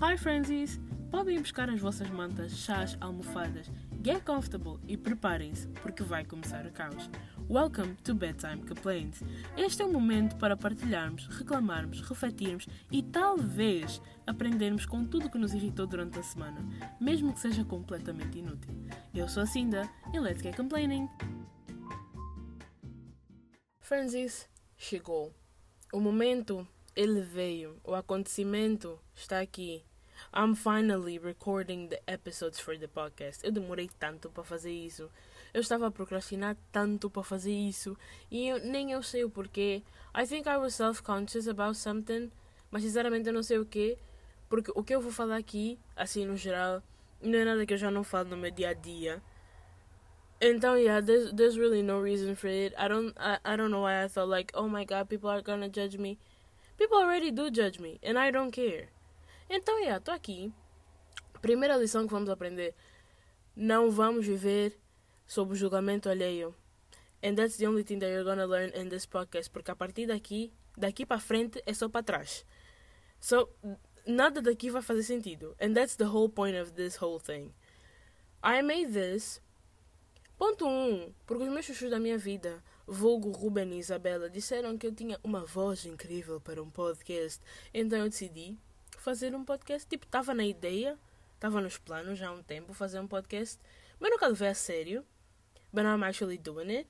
Hi Frenzies! Podem buscar as vossas mantas, chás, almofadas, get comfortable e preparem-se porque vai começar o caos. Welcome to Bedtime Complaints. Este é o momento para partilharmos, reclamarmos, refletirmos e talvez aprendermos com tudo que nos irritou durante a semana, mesmo que seja completamente inútil. Eu sou a Cinda e let's get complaining! Francis chegou. O momento, ele veio. O acontecimento está aqui. I'm finally recording the episodes for the podcast. Eu demorei tanto para fazer isso. Eu estava a procrastinar tanto para fazer isso. E eu, nem eu sei o porquê. I think I was self-conscious about something. Mas sinceramente eu não sei o quê. Porque o que eu vou falar aqui, assim no geral, não é nada que eu já não falo no meu dia a dia. Então, yeah, there's, there's really no reason for it. I don't, I, I don't know why I thought like, oh my god, people are gonna judge me. People already do judge me, and I don't care. Então, yeah, tô aqui. Primeira lição que vamos aprender. Não vamos viver sob o julgamento alheio. And that's the only thing that you're gonna learn in this podcast. Porque a partir daqui, daqui para frente, é só para trás. So, nada daqui vai fazer sentido. And that's the whole point of this whole thing. I made this Ponto 1. Um, porque os meus chuchus da minha vida, vulgo Ruben e Isabela, disseram que eu tinha uma voz incrível para um podcast. Então eu decidi fazer um podcast. Tipo, estava na ideia, estava nos planos já há um tempo fazer um podcast, mas nunca levei a sério. But I'm actually doing it.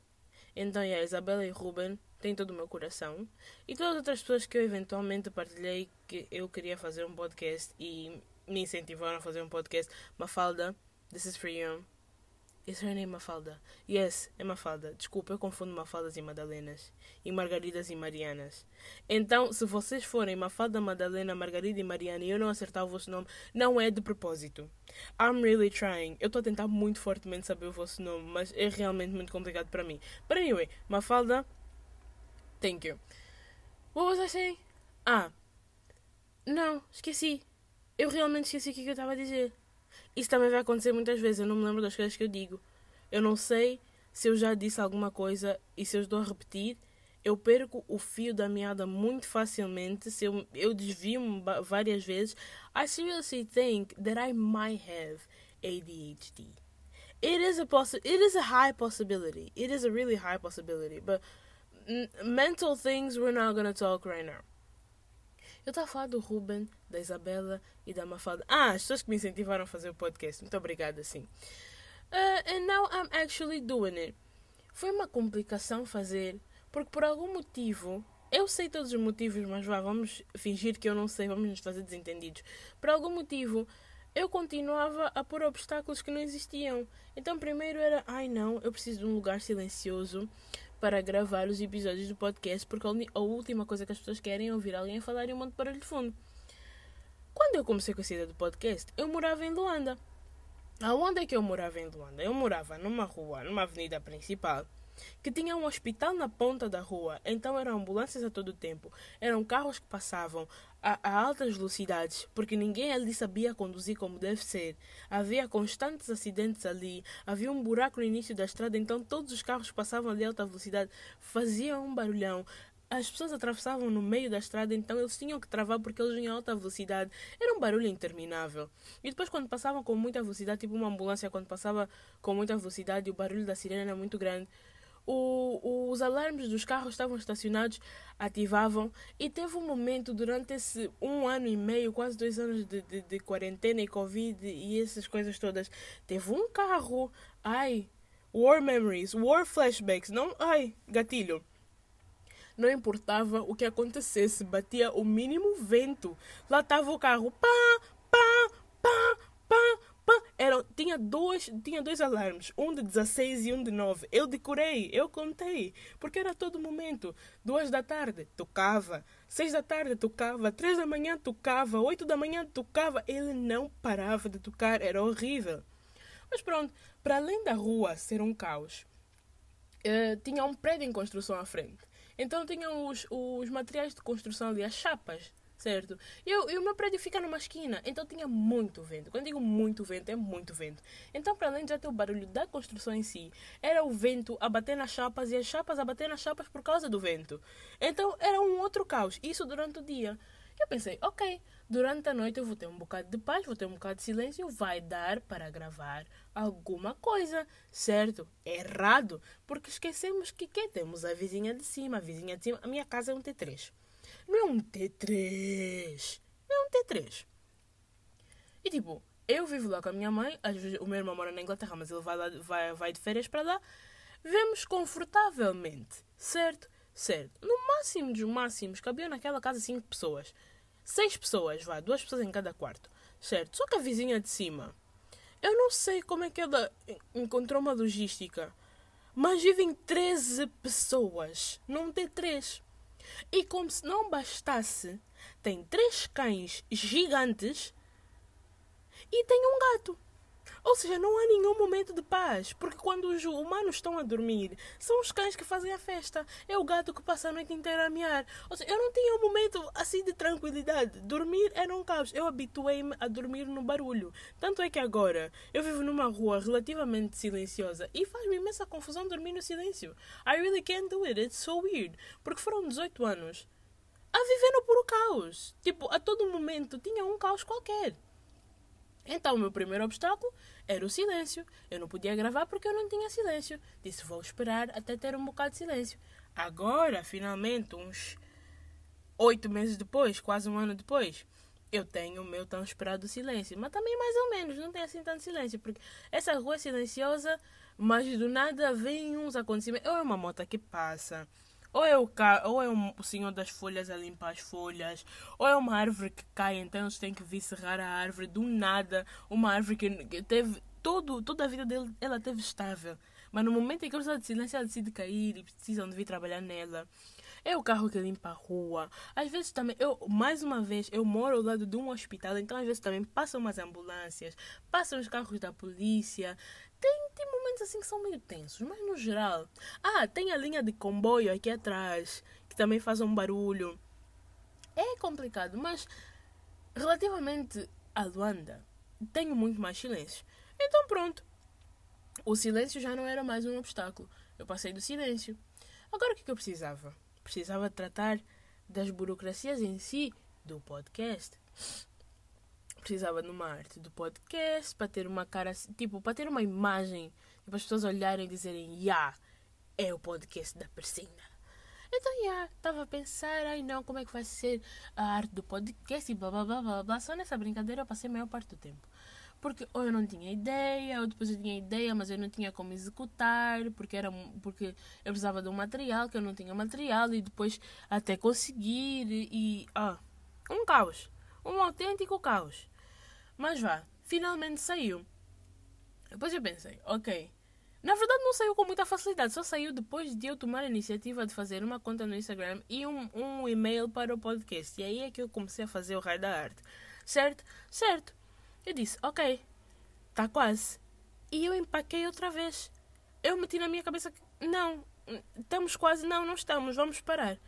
Então, yeah, Isabela e Ruben têm todo o meu coração. E todas as outras pessoas que eu eventualmente partilhei que eu queria fazer um podcast e me incentivaram a fazer um podcast. Mafalda, this is for you. Is her name Mafalda? Yes, é Mafalda. Desculpa, eu confundo Mafaldas e Madalenas. E Margaridas e Marianas. Então, se vocês forem Mafalda, Madalena, Margarida e Mariana e eu não acertar o vosso nome, não é de propósito. I'm really trying. Eu estou a tentar muito fortemente saber o vosso nome, mas é realmente muito complicado para mim. But anyway, Mafalda, thank you. What was I saying? Ah, não, esqueci. Eu realmente esqueci o que eu estava a dizer. Isso também vai acontecer muitas vezes. Eu não me lembro das coisas que eu digo. Eu não sei se eu já disse alguma coisa e se eu estou a repetir. Eu perco o fio da meada muito facilmente. Se eu, eu desvio-me várias vezes. I seriously think that I might have ADHD. It is a possi it is a high possibility. It is a really high possibility. But mental things we're not gonna talk right now. Eu estava a falar do Ruben, da Isabela e da Mafalda. Ah, as pessoas que me incentivaram a fazer o podcast. Muito obrigada, sim. Uh, and now I'm actually doing it. Foi uma complicação fazer, porque por algum motivo, eu sei todos os motivos, mas vá, vamos fingir que eu não sei, vamos nos fazer desentendidos. Por algum motivo, eu continuava a pôr obstáculos que não existiam. Então, primeiro era, ai não, eu preciso de um lugar silencioso para gravar os episódios do podcast, porque a última coisa que as pessoas querem é ouvir alguém falar e um monte de barulho de fundo. Quando eu comecei com a ideia do podcast, eu morava em Luanda. Aonde é que eu morava em Luanda? Eu morava numa rua, numa avenida principal, que tinha um hospital na ponta da rua, então eram ambulâncias a todo tempo, eram carros que passavam a, a, altas velocidades, porque ninguém ali sabia conduzir como deve ser. Havia constantes acidentes ali, havia um buraco no início da estrada, então todos os carros passavam ali a alta velocidade faziam um barulhão. As pessoas atravessavam no meio da estrada, então eles tinham que travar porque eles vinham a alta velocidade. Era um barulho interminável. E depois, quando passavam com muita velocidade, tipo uma ambulância, quando passava com muita velocidade, o barulho da sirene era muito grande o, os alarmes dos carros estavam estacionados, ativavam e teve um momento durante esse um ano e meio, quase dois anos de, de, de quarentena e Covid e essas coisas todas, teve um carro, ai, war memories, war flashbacks, não, ai, gatilho. Não importava o que acontecesse, batia o mínimo vento. Lá estava o carro, pá, tinha, dois, tinha dois alarmes, um de 16 e um de 9. Eu decorei, eu contei, porque era todo momento. Duas da tarde, tocava. Seis da tarde, tocava. Três da manhã, tocava. Oito da manhã, tocava. Ele não parava de tocar, era horrível. Mas pronto, para além da rua ser um caos, uh, tinha um prédio em construção à frente. Então tinham os, os materiais de construção ali, as chapas certo? E, o meu prédio fica numa esquina, então tinha muito vento. Quando digo muito vento, é muito vento. Então, para além de já ter o barulho da construção em si, era o vento a bater nas chapas e as chapas a bater nas chapas por causa do vento. Então, era um outro caos. Isso durante o dia. Eu pensei, ok, durante a noite eu vou ter um bocado de paz, vou ter um bocado de silêncio, vai dar para gravar alguma coisa, certo? Errado, porque esquecemos que, que temos a vizinha de cima, a vizinha de cima, a minha casa é um T3. Não é um T3, não é um T3. E tipo, eu vivo lá com a minha mãe, o meu irmão mora na Inglaterra, mas ele vai, lá, vai, vai de férias para lá, vemos confortavelmente, certo? Certo. No máximo dos máximos, cabiam naquela casa cinco pessoas seis pessoas, vá, duas pessoas em cada quarto, certo? Só que a vizinha de cima, eu não sei como é que ela encontrou uma logística, mas vivem 13 pessoas, não tem três. E como se não bastasse, tem três cães gigantes e tem um gato. Ou seja, não há nenhum momento de paz, porque quando os humanos estão a dormir, são os cães que fazem a festa. É o gato que passa a noite inteira a miar. Ou seja, eu não tinha um momento assim de tranquilidade. Dormir era um caos. Eu habituei-me a dormir no barulho. Tanto é que agora eu vivo numa rua relativamente silenciosa e faz-me imensa confusão dormir no silêncio. I really can't do it. It's so weird. Porque foram 18 anos a viver no puro caos. Tipo, a todo momento tinha um caos qualquer. Então, o meu primeiro obstáculo era o silêncio. Eu não podia gravar porque eu não tinha silêncio. Disse, vou esperar até ter um bocado de silêncio. Agora, finalmente, uns oito meses depois, quase um ano depois, eu tenho o meu tão esperado silêncio. Mas também mais ou menos, não tem assim tanto silêncio. Porque essa rua é silenciosa, mas do nada vem uns acontecimentos. Ou é uma moto que passa ou é, o ca... ou é o senhor das folhas a limpar as folhas, ou é uma árvore que cai, então eles têm que vir serrar a árvore do nada. Uma árvore que teve todo, toda a vida dele, ela teve estável. Mas no momento em que eles estão de ela decide cair e precisam de vir trabalhar nela. É o carro que limpa a rua. Às vezes também, eu, mais uma vez, eu moro ao lado de um hospital, então às vezes também passam umas ambulâncias, passam os carros da polícia. Tem, tem momentos assim que são meio tensos, mas no geral. Ah, tem a linha de comboio aqui atrás, que também faz um barulho. É complicado, mas relativamente a Luanda, tenho muito mais silêncio. Então pronto. O silêncio já não era mais um obstáculo. Eu passei do silêncio. Agora o que, que eu precisava? Precisava tratar das burocracias em si do podcast precisava de uma arte do podcast para ter uma cara, tipo, para ter uma imagem, para tipo, as pessoas olharem e dizerem, yeah, é o podcast da Persina. Então, já, yeah, estava a pensar, ai não, como é que vai ser a arte do podcast e blá blá blá blá blá. Só nessa brincadeira eu passei a maior parte do tempo. Porque ou eu não tinha ideia, ou depois eu tinha ideia, mas eu não tinha como executar, porque, era, porque eu precisava de um material, que eu não tinha material, e depois até conseguir, e. Ah, um caos. Um autêntico caos. Mas vá, finalmente saiu. Depois eu pensei, ok. Na verdade não saiu com muita facilidade, só saiu depois de eu tomar a iniciativa de fazer uma conta no Instagram e um, um e-mail para o podcast. E aí é que eu comecei a fazer o raio da arte. Certo? Certo. Eu disse, ok, está quase. E eu empaquei outra vez. Eu meti na minha cabeça que não, estamos quase, não, não estamos, vamos parar.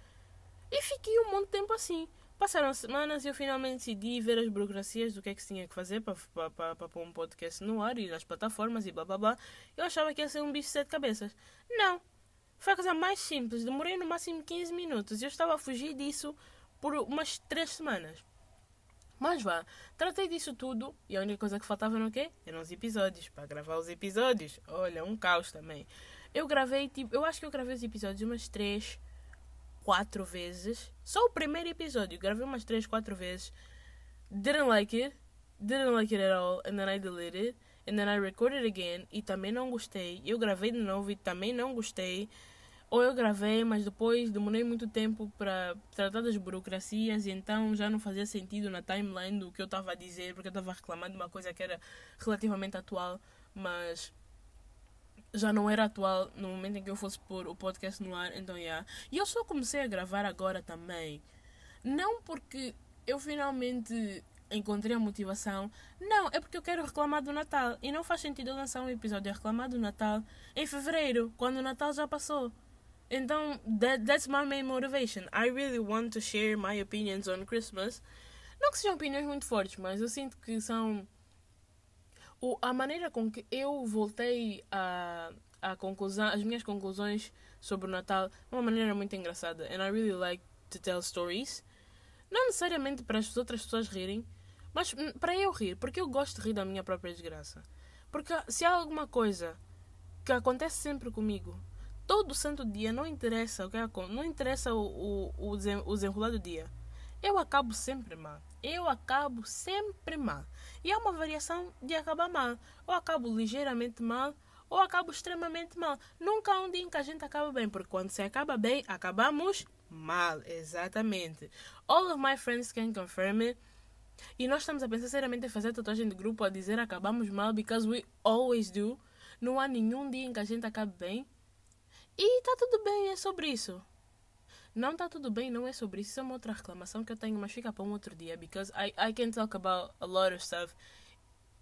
E fiquei um monte de tempo assim. Passaram semanas e eu finalmente decidi ver as burocracias do que é que se tinha que fazer para, pôr um podcast no ar e nas plataformas e blá blá blá. Eu achava que ia ser um bicho de sete cabeças. Não. Foi a coisa mais simples. Demorei no máximo 15 minutos e eu estava a fugir disso por umas três semanas. Mas vá, tratei disso tudo e a única coisa que faltava no quê? Eram os episódios. Para gravar os episódios. Olha, um caos também. Eu gravei, tipo, eu acho que eu gravei os episódios umas três quatro vezes. Só o primeiro episódio, gravei umas três, quatro vezes. Didn't like it. Didn't like it at all. And then I deleted. And then I recorded again. E também não gostei. Eu gravei de novo e também não gostei. Ou eu gravei, mas depois demorei muito tempo para tratar das burocracias e então já não fazia sentido na timeline do que eu estava a dizer, porque eu estava reclamando de uma coisa que era relativamente atual, mas já não era atual no momento em que eu fosse pôr o podcast no ar, então já. Yeah. E eu só comecei a gravar agora também. Não porque eu finalmente encontrei a motivação. Não, é porque eu quero reclamar do Natal. E não faz sentido eu lançar um episódio a reclamar do Natal em fevereiro, quando o Natal já passou. Então, that, that's my main motivation. I really want to share my opinions on Christmas. Não que sejam opiniões muito fortes, mas eu sinto que são o, a maneira com que eu voltei a, a conclusão, as minhas conclusões sobre o Natal é uma maneira muito engraçada. And I really like to tell stories. Não necessariamente para as outras pessoas rirem, mas hum, para eu rir, porque eu gosto de rir da minha própria desgraça. Porque se há alguma coisa que acontece sempre comigo, todo santo dia, não interessa o que não interessa o, o, o desenrolar do dia, eu acabo sempre mal. Eu acabo sempre mal. E há uma variação de acabar mal. Ou acabo ligeiramente mal, ou acabo extremamente mal. Nunca há um dia em que a gente acaba bem, porque quando se acaba bem, acabamos mal. Exatamente. All of my friends can confirm it. E nós estamos a pensar seriamente em fazer tatuagem de grupo a dizer acabamos mal, because we always do. Não há nenhum dia em que a gente acabe bem. E tá tudo bem, é sobre isso. Não tá tudo bem, não é sobre isso. Isso é uma outra reclamação que eu tenho, mas fica para um outro dia, because I, I can talk about a lot of stuff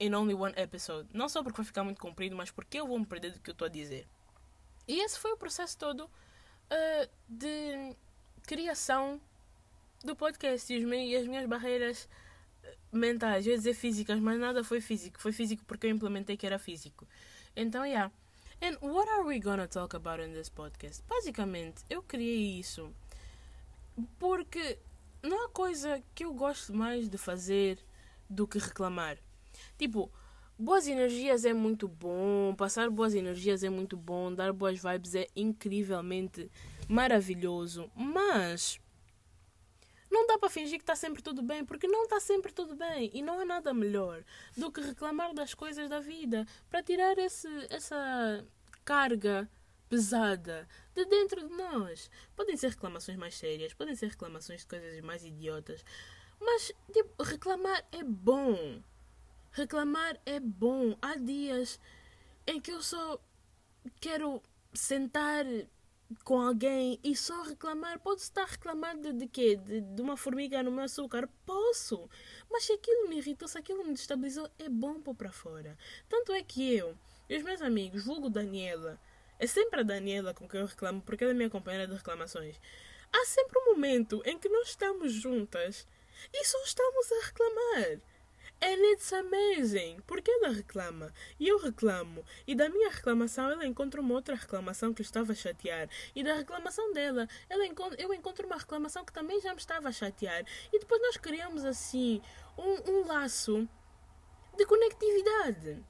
in only one episode. Não só porque vai ficar muito comprido, mas porque eu vou me perder do que eu estou a dizer. E esse foi o processo todo uh, de criação do podcast e, e as minhas barreiras eh, mentais, eu ia dizer físicas, mas nada foi físico. Foi físico porque eu implementei que era físico. Então, yeah. And what are we gonna talk about in this podcast? Basicamente, eu criei isso porque não há coisa que eu gosto mais de fazer do que reclamar. Tipo, boas energias é muito bom, passar boas energias é muito bom, dar boas vibes é incrivelmente maravilhoso, mas não dá para fingir que está sempre tudo bem, porque não está sempre tudo bem e não há nada melhor do que reclamar das coisas da vida para tirar esse, essa carga pesada de dentro de nós. Podem ser reclamações mais sérias, podem ser reclamações de coisas mais idiotas, mas tipo, reclamar é bom. Reclamar é bom. Há dias em que eu só quero sentar com alguém e só reclamar. Posso estar de, de quê? De, de uma formiga no meu açúcar? Posso. Mas se aquilo me irritou, se aquilo me destabilizou, é bom pôr para fora. Tanto é que eu e os meus amigos, vulgo Daniela, é sempre a Daniela com quem eu reclamo, porque ela é minha companheira de reclamações. Há sempre um momento em que nós estamos juntas e só estamos a reclamar. And it's amazing. Porque ela reclama e eu reclamo. E da minha reclamação ela encontra uma outra reclamação que estava a chatear. E da reclamação dela ela encontra, eu encontro uma reclamação que também já me estava a chatear. E depois nós criamos assim um, um laço de conectividade.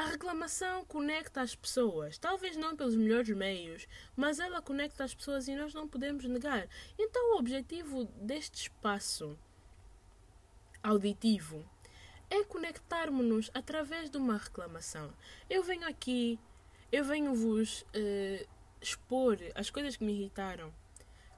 A reclamação conecta as pessoas, talvez não pelos melhores meios, mas ela conecta as pessoas e nós não podemos negar. Então, o objetivo deste espaço auditivo é conectarmos-nos através de uma reclamação. Eu venho aqui, eu venho vos uh, expor as coisas que me irritaram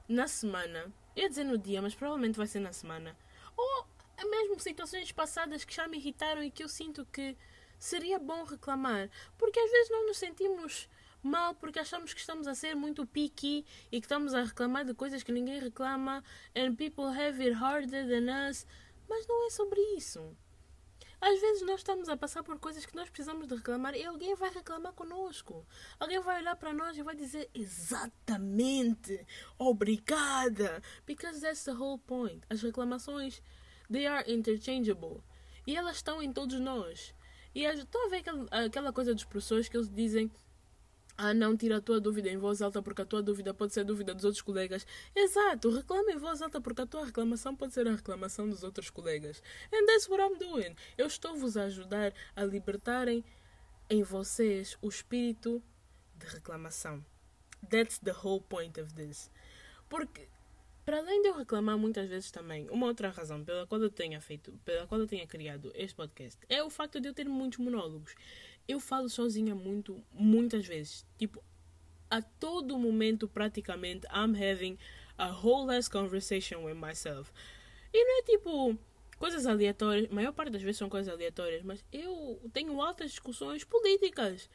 na semana. Eu ia dizer no dia, mas provavelmente vai ser na semana. Ou mesmo situações passadas que já me irritaram e que eu sinto que seria bom reclamar. Porque às vezes nós nos sentimos mal porque achamos que estamos a ser muito picky e que estamos a reclamar de coisas que ninguém reclama and people have it harder than us. Mas não é sobre isso. Às vezes nós estamos a passar por coisas que nós precisamos de reclamar e alguém vai reclamar conosco. Alguém vai olhar para nós e vai dizer exatamente, obrigada. Because that's the whole point. As reclamações, they are interchangeable. E elas estão em todos nós. E estou a ver aquela, coisa dos professores que eles dizem ah, não, tira a tua dúvida em voz alta porque a tua dúvida pode ser a dúvida dos outros colegas. Exato, reclama em voz alta porque a tua reclamação pode ser a reclamação dos outros colegas. And that's what I'm doing. Eu estou-vos a ajudar a libertarem em vocês o espírito de reclamação. That's the whole point of this. Porque, para além de eu reclamar muitas vezes também, uma outra razão pela qual eu tenha feito, pela qual eu tenha criado este podcast é o facto de eu ter muitos monólogos eu falo sozinha muito, muitas vezes. Tipo, a todo momento, praticamente, I'm having a whole ass conversation with myself. E não é tipo coisas aleatórias, a maior parte das vezes são coisas aleatórias, mas eu tenho altas discussões políticas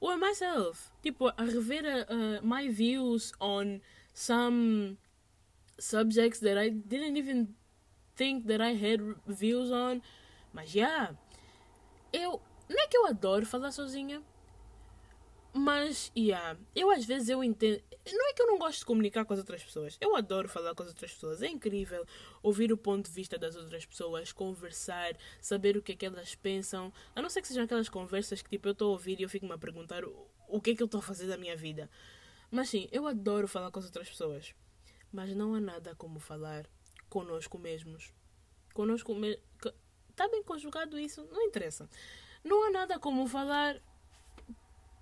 with myself. Tipo, a rever uh, my views on some subjects that I didn't even think that I had views on. Mas, yeah, eu não é que eu adoro falar sozinha, mas, yeah, eu às vezes eu entendo. Não é que eu não gosto de comunicar com as outras pessoas. Eu adoro falar com as outras pessoas. É incrível ouvir o ponto de vista das outras pessoas, conversar, saber o que é que elas pensam. A não ser que sejam aquelas conversas que tipo eu estou a ouvir e eu fico-me a perguntar o, o que é que eu estou a fazer da minha vida. Mas sim, eu adoro falar com as outras pessoas. Mas não há nada como falar conosco mesmos. Conosco mesmo. Está bem conjugado isso? Não interessa. Não há nada como falar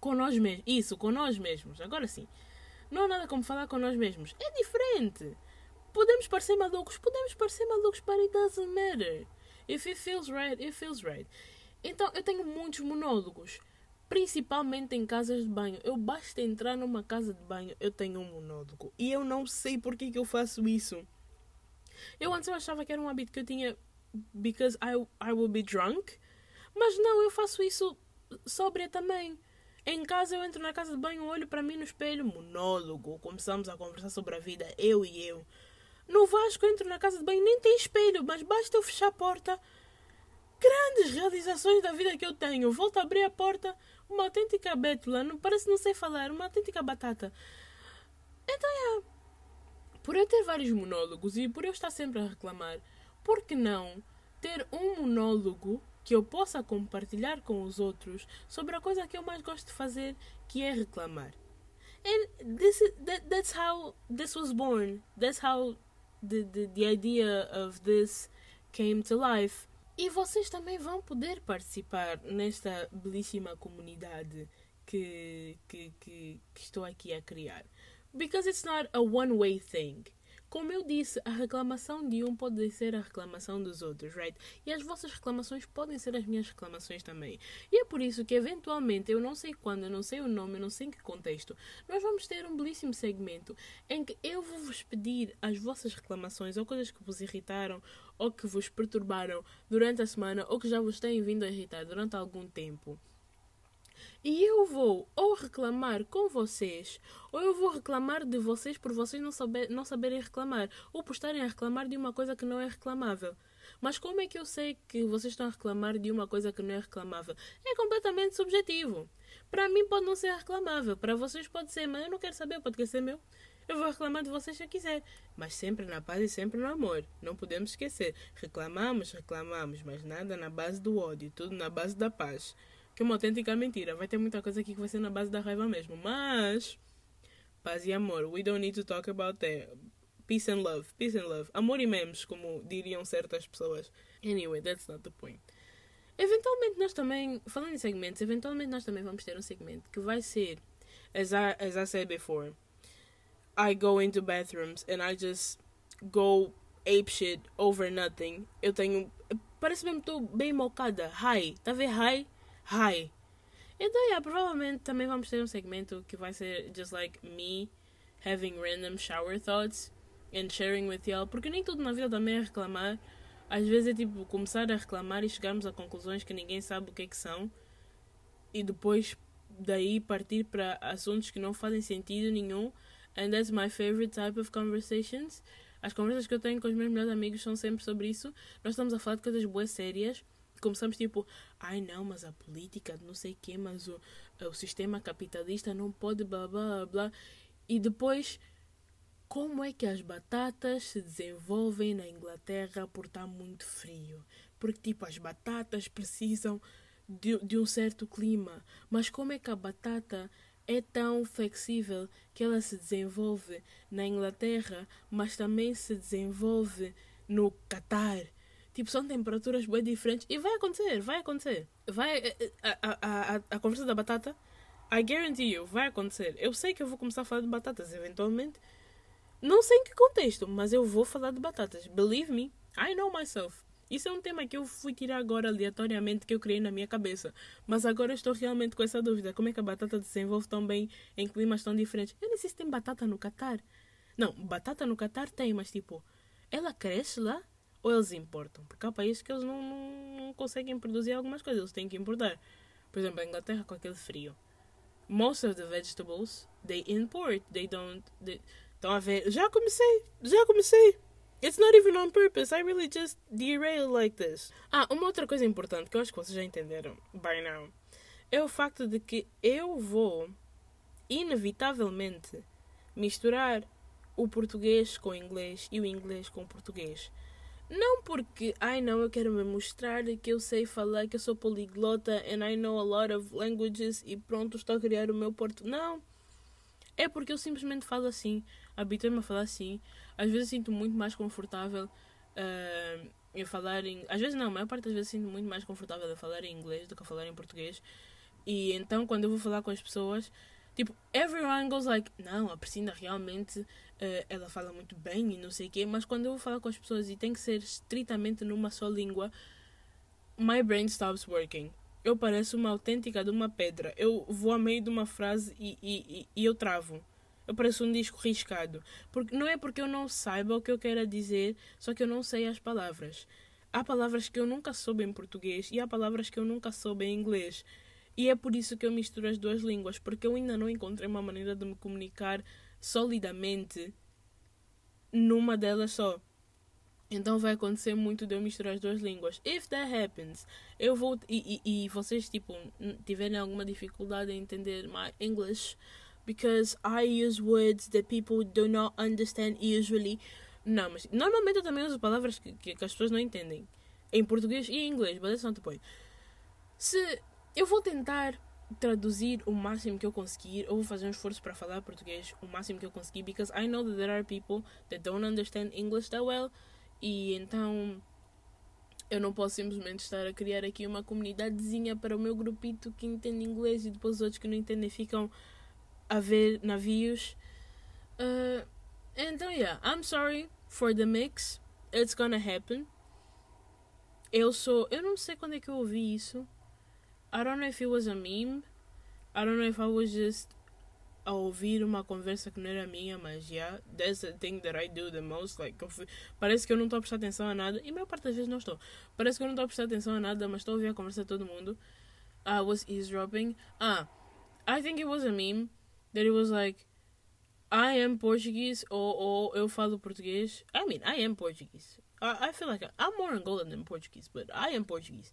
com nós mesmos. Isso, com nós mesmos. Agora sim. Não há nada como falar com nós mesmos. É diferente. Podemos parecer malucos, podemos parecer malucos, but it doesn't matter. If it feels right, it feels right. Então, eu tenho muitos monólogos, principalmente em casas de banho. Eu basta entrar numa casa de banho, eu tenho um monólogo. E eu não sei por que, eu faço isso. Eu antes eu achava que era um hábito que eu tinha because I, I will be drunk. Mas não, eu faço isso sóbria também. Em casa eu entro na casa de banho, olho para mim no espelho, monólogo. Começamos a conversar sobre a vida, eu e eu. No Vasco entro na casa de banho, nem tem espelho, mas basta eu fechar a porta. Realizações da vida que eu tenho. Volto a abrir a porta, uma autêntica bétula, não parece não sei falar, uma autêntica batata. Então é. Por eu ter vários monólogos e por eu estar sempre a reclamar, por que não ter um monólogo que eu possa compartilhar com os outros sobre a coisa que eu mais gosto de fazer, que é reclamar. And this is, that, that's how this was born. That's how the, the, the idea of this came to life. E vocês também vão poder participar nesta belíssima comunidade que, que, que, que estou aqui a criar. Because it's not a one-way thing. Como eu disse, a reclamação de um pode ser a reclamação dos outros, right? E as vossas reclamações podem ser as minhas reclamações também. E é por isso que, eventualmente, eu não sei quando, eu não sei o nome, eu não sei em que contexto, nós vamos ter um belíssimo segmento em que eu vou vos pedir as vossas reclamações ou coisas que vos irritaram ou que vos perturbaram durante a semana ou que já vos têm vindo a irritar durante algum tempo. E eu vou ou reclamar com vocês, ou eu vou reclamar de vocês por vocês não, saber, não saberem reclamar, ou por estarem a reclamar de uma coisa que não é reclamável. Mas como é que eu sei que vocês estão a reclamar de uma coisa que não é reclamável? É completamente subjetivo. Para mim pode não ser reclamável, para vocês pode ser, mas eu não quero saber, pode ser meu. Eu vou reclamar de vocês se eu quiser, mas sempre na paz e sempre no amor. Não podemos esquecer. Reclamamos, reclamamos, mas nada na base do ódio, tudo na base da paz que uma autêntica mentira. Vai ter muita coisa aqui que vai ser na base da raiva mesmo. Mas, paz e amor. We don't need to talk about that. Peace and love. Peace and love. Amor e memes, como diriam certas pessoas. Anyway, that's not the point. Eventualmente nós também, falando em segmentos, eventualmente nós também vamos ter um segmento que vai ser, as I, as I said before, I go into bathrooms and I just go ape shit over nothing. Eu tenho, parece mesmo que estou bem mocada. High, tá a ver high? Hi. Então, yeah, provavelmente também vamos ter um segmento que vai ser just like me having random shower thoughts and sharing with y'all. Porque nem tudo na vida também é reclamar. Às vezes é tipo começar a reclamar e chegarmos a conclusões que ninguém sabe o que é que são. E depois daí partir para assuntos que não fazem sentido nenhum. And that's my favorite type of conversations. As conversas que eu tenho com os meus melhores amigos são sempre sobre isso. Nós estamos a falar de coisas boas sérias começamos tipo, ai não, mas a política, não sei o quê, mas o, o sistema capitalista não pode blá blá blá. E depois, como é que as batatas se desenvolvem na Inglaterra por estar muito frio? Porque tipo, as batatas precisam de, de um certo clima. Mas como é que a batata é tão flexível que ela se desenvolve na Inglaterra, mas também se desenvolve no Catar? Tipo, são temperaturas bem diferentes. E vai acontecer, vai acontecer. Vai. Eh, eh, a, a, a, a conversa da batata, I guarantee you, vai acontecer. Eu sei que eu vou começar a falar de batatas eventualmente. Não sei em que contexto, mas eu vou falar de batatas. Believe me, I know myself. Isso é um tema que eu fui tirar agora aleatoriamente que eu criei na minha cabeça. Mas agora estou realmente com essa dúvida. Como é que a batata desenvolve tão bem em climas tão diferentes? Eu nem sei se tem batata no Catar. Não, batata no Catar tem, mas tipo, ela cresce lá ou eles importam. Porque há países que eles não, não, não conseguem produzir algumas coisas, eles têm que importar. Por exemplo, a Inglaterra com aquele frio. Most of the vegetables they import, they don't. They... Estão a ver? Já comecei, já comecei. It's not even on purpose. I really just derail like this. Ah, uma outra coisa importante que eu acho que vocês já entenderam by now é o facto de que eu vou inevitavelmente misturar o português com o inglês e o inglês com o português. Não porque, ai não, eu quero me mostrar que eu sei falar, que eu sou poliglota and I know a lot of languages e pronto, estou a criar o meu porto. Não. É porque eu simplesmente falo assim, habituei-me a falar assim. Às vezes sinto muito mais confortável uh, em falar em. Às vezes não, a maior parte das vezes sinto muito mais confortável a falar em inglês do que a falar em português. E então quando eu vou falar com as pessoas, tipo, everyone goes like, não, a Priscila realmente uh, ela fala muito bem e não sei o quê, mas quando eu vou falar com as pessoas e tem que ser estritamente numa só língua, my brain stops working. Eu pareço uma autêntica de uma pedra. Eu vou a meio de uma frase e, e, e eu travo. Eu pareço um disco riscado. Porque, não é porque eu não saiba o que eu quero dizer, só que eu não sei as palavras. Há palavras que eu nunca soube em português e há palavras que eu nunca soube em inglês. E é por isso que eu misturo as duas línguas, porque eu ainda não encontrei uma maneira de me comunicar solidamente numa delas só. Então vai acontecer muito de eu misturar as duas línguas. If that happens, eu vou. E, e, e vocês, tipo, tiverem alguma dificuldade em entender my English, because I use words that people do not understand usually. Não, mas normalmente eu também uso palavras que, que, que as pessoas não entendem. Em português e em inglês, but that's not the point. Se eu vou tentar traduzir o máximo que eu conseguir, eu vou fazer um esforço para falar português o máximo que eu conseguir, because I know that there are people that don't understand English that well, e então eu não posso simplesmente estar a criar aqui uma comunidadezinha para o meu grupito que entende inglês e depois os outros que não entendem ficam a ver navios. Uh, então, yeah, I'm sorry for the mix. It's gonna happen. Eu sou. Eu não sei quando é que eu ouvi isso. I don't know if it was a meme. I don't know if I was just a ouvir uma conversa que não era minha, mas yeah, that's the thing that I do the most. Like, parece que eu não estou a prestar atenção a nada, e a maior parte das vezes não estou. Parece que eu não estou a prestar atenção a nada, mas estou a ouvir a conversa de todo mundo. I was eavesdropping. Ah, I think it was a meme that it was like, I am Portuguese, ou, ou eu falo português. I mean, I am Portuguese. I, I feel like I'm more Angolan than Portuguese, but I am Portuguese.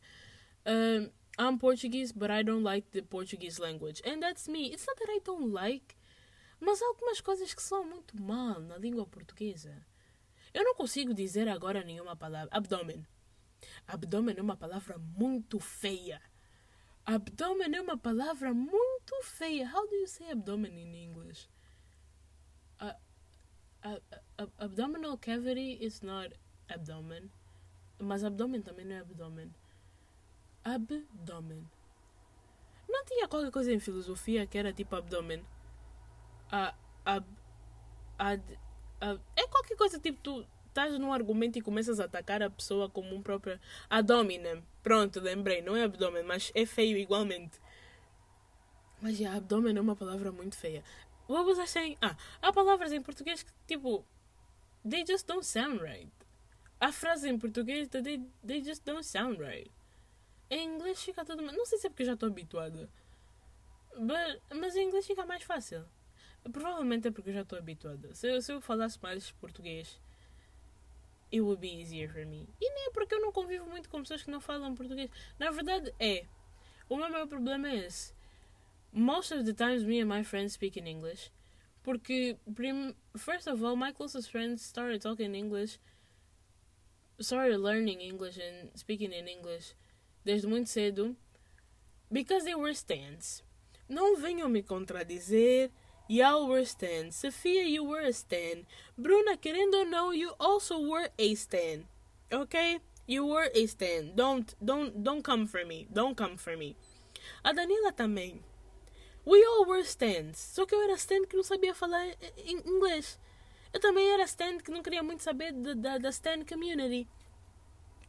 Um, I'm Portuguese, but I don't like the Portuguese language. And that's me. It's not that I don't like, mas há algumas coisas que são muito mal na língua portuguesa. Eu não consigo dizer agora nenhuma palavra. Abdômen. Abdômen é uma palavra muito feia. Abdômen é uma palavra muito feia. How do you say abdomen in English? Uh, uh, uh, abdominal cavity is not abdomen. Mas abdômen também não é abdômen abdômen. Não tinha qualquer coisa em filosofia que era tipo abdômen? A, ab, ad, ab, é qualquer coisa tipo tu estás num argumento e começas a atacar a pessoa como um próprio abdômen. Pronto, lembrei, não é abdômen, mas é feio igualmente. Mas já, abdômen é uma palavra muito feia. Was I saying? Ah, há palavras em português que tipo, they just don't sound right. Há frases em português que they, they just don't sound right. Em inglês fica tudo. Não sei se é porque já estou habituada. But, mas em inglês fica mais fácil. Provavelmente é porque eu já estou habituada. Se se eu falasse mais português, it would be easier for me. E nem é porque eu não convivo muito com pessoas que não falam português. Na verdade, é. O meu maior problema é esse. Most of the times, me and my friends speak in English. Porque, first of all, my closest friends started talking English, started learning English and speaking in English desde muito cedo. Because they were stands. Não venham me contradizer. Y'all were stands. Sophia, you were a stand. Bruna, querendo ou não, you also were a stand. Okay? You were a stand. Don't, don't, don't come for me. Don't come for me. A Danila também. We all were stands. Só que eu era stand que não sabia falar inglês. Eu também era stand que não queria muito saber da, da stand community.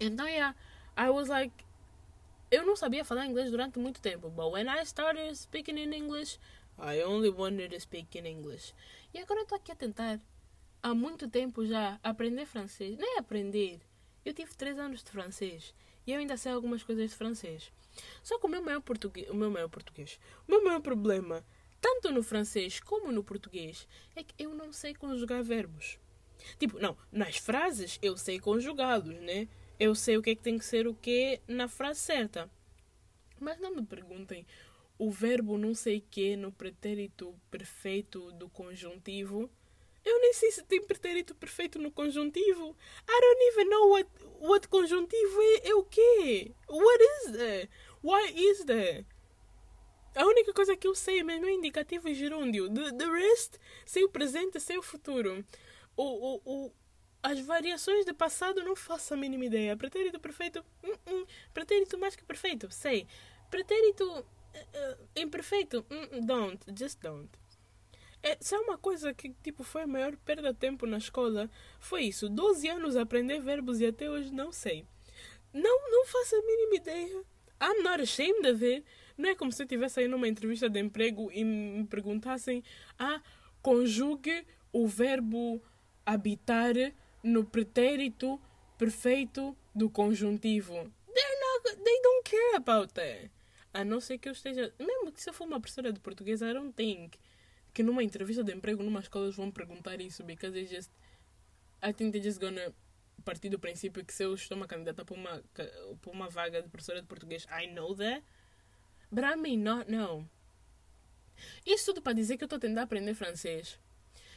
Então, yeah, I was like, eu não sabia falar inglês durante muito tempo, but when I started speaking in English, I only wanted to speak in English. E agora eu estou aqui a tentar, há muito tempo já, aprender francês. Nem aprender. Eu tive três anos de francês e eu ainda sei algumas coisas de francês. Só que o meu maior português, o meu maior português, o meu maior problema, tanto no francês como no português, é que eu não sei conjugar verbos. Tipo, não, nas frases eu sei conjugá-los, né? Eu sei o que é que tem que ser o que na frase certa. Mas não me perguntem o verbo não sei que no pretérito perfeito do conjuntivo. Eu nem sei se tem pretérito perfeito no conjuntivo. I don't even know what, what conjuntivo é, é o quê? What is that? Why is that? A única coisa que eu sei mesmo é indicativo e gerúndio. The, the rest, sei o presente, sei o futuro. O, o, as variações de passado não faço a mínima ideia. Pretérito perfeito, hum, hum. pretérito mais que perfeito, sei. Pretérito uh, uh, imperfeito, hum, don't, just don't. É, se é uma coisa que tipo, foi a maior perda de tempo na escola, foi isso. 12 anos a aprender verbos e até hoje não sei. Não, não faço a mínima ideia. I'm not ashamed of it. Não é como se eu estivesse aí numa entrevista de emprego e me perguntassem: ah, conjugue o verbo habitar no pretérito perfeito do conjuntivo. They're not, they don't care about that. A não ser que eu esteja. Mesmo que se eu for uma professora de português, I don't think que numa entrevista de emprego, numa escola, eles vão perguntar isso, because they just. I think they're just gonna partir do princípio que se eu estou uma candidata para uma, para uma vaga de professora de português, I know that, but I may not know. Isso tudo para dizer que eu estou tentando aprender francês.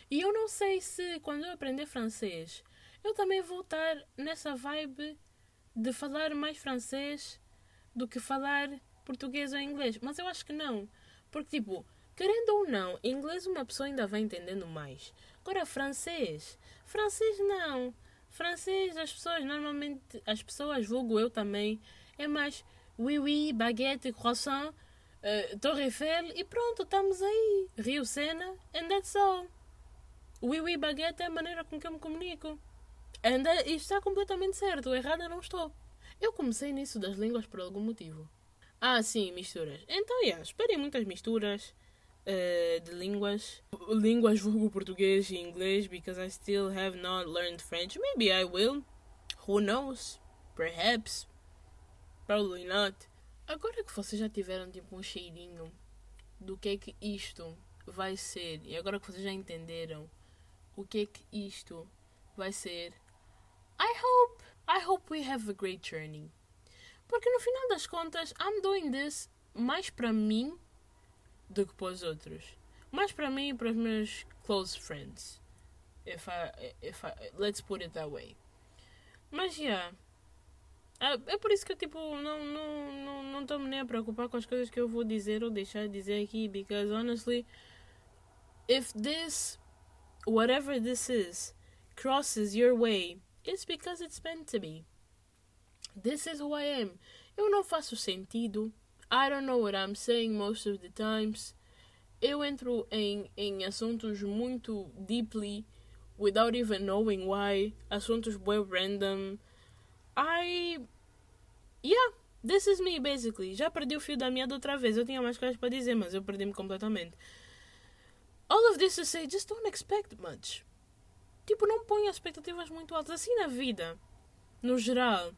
E eu não sei se quando eu aprender francês, eu também vou estar nessa vibe de falar mais francês do que falar português ou inglês. Mas eu acho que não. Porque, tipo, querendo ou não, inglês uma pessoa ainda vai entendendo mais. Agora, francês. Francês não. Francês, as pessoas normalmente, as pessoas, vulgo eu também, é mais oui, oui, baguette, croissant, uh, Torre Eiffel e pronto, estamos aí. Rio Sena, and that's all. Oui, oui, baguette é a maneira com que eu me comunico. And uh, isto está completamente certo, errada não estou. Eu comecei nisso das línguas por algum motivo. Ah, sim, misturas. Então, yeah, esperem muitas misturas uh, de línguas. Línguas vulgo português e inglês, because I still have not learned French. Maybe I will. Who knows? Perhaps. Probably not. Agora que vocês já tiveram tipo um cheirinho do que é que isto vai ser, e agora que vocês já entenderam o que é que isto vai ser, I hope, I hope we have a great journey. Porque no final das contas, I'm doing this mais para mim do que para os outros. Mais para mim e para os meus close friends. If I, if I, let's put it that way. Mas, yeah. É, é por isso que eu, tipo, não não não não estou nem a preocupar com as coisas que eu vou dizer ou deixar de dizer aqui. Because, honestly, if this, whatever this is, crosses your way, it's because it's meant to be. This is who I am. Eu não faço sentido I don't know what I'm saying most of the times. Eu entro em, em assuntos muito deeply without even knowing why. Assuntos bem random. I. Yeah, this is me basically. Já perdi o fio da meada outra vez. Eu tinha mais coisas para dizer, mas eu perdi-me completamente. All of this to say, just don't expect much. Tipo, não ponha expectativas muito altas. Assim na vida, no geral.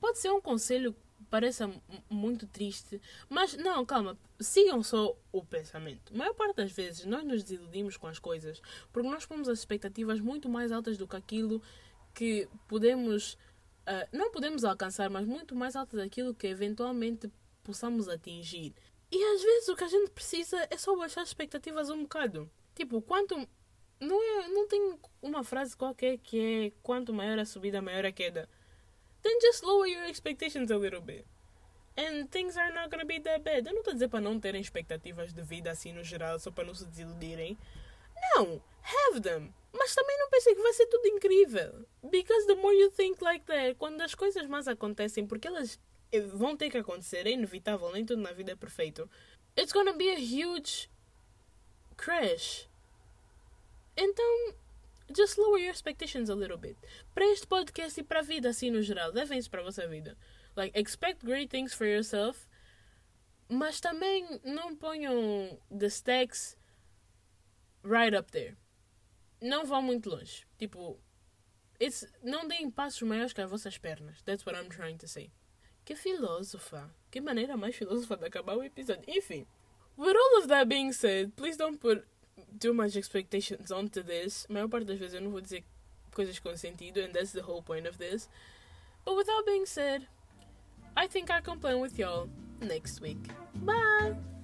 Pode ser um conselho pareça muito triste, mas não, calma, sigam só o pensamento. A maior parte das vezes nós nos desiludimos com as coisas porque nós pomos as expectativas muito mais altas do que aquilo que podemos, uh, não podemos alcançar, mas muito mais altas daquilo que eventualmente possamos atingir. E às vezes o que a gente precisa é só baixar as expectativas um bocado. Tipo, quanto. Não, é, não tem uma frase qualquer que é quanto maior a subida, maior a queda then just lower your expectations a little bit. And things are not gonna be that bad. Eu não estou a dizer para não terem expectativas de vida assim no geral, só para não se desiludirem. Não, have them. Mas também não pensem que vai ser tudo incrível. Because the more you think like that, quando as coisas mais acontecem, porque elas vão ter que acontecer, é inevitável, nem tudo na vida é perfeito. It's gonna be a huge crash. Então, just lower your expectations a little bit. Para este podcast e para a vida assim no geral, levem isso para a vossa vida. Like, expect great things for yourself, mas também não ponham the stacks right up there. Não vão muito longe. Tipo, it's, não deem passos maiores que as vossas pernas. That's what I'm trying to say. Que filósofa. Que maneira mais filósofa de acabar o episódio. Enfim. With all of that being said, please don't put too much expectations onto this. A maior parte das vezes eu não vou dizer coisas com sentido, and that's the whole point of this. But with that being said, I think I can plan with y'all next week. Bye!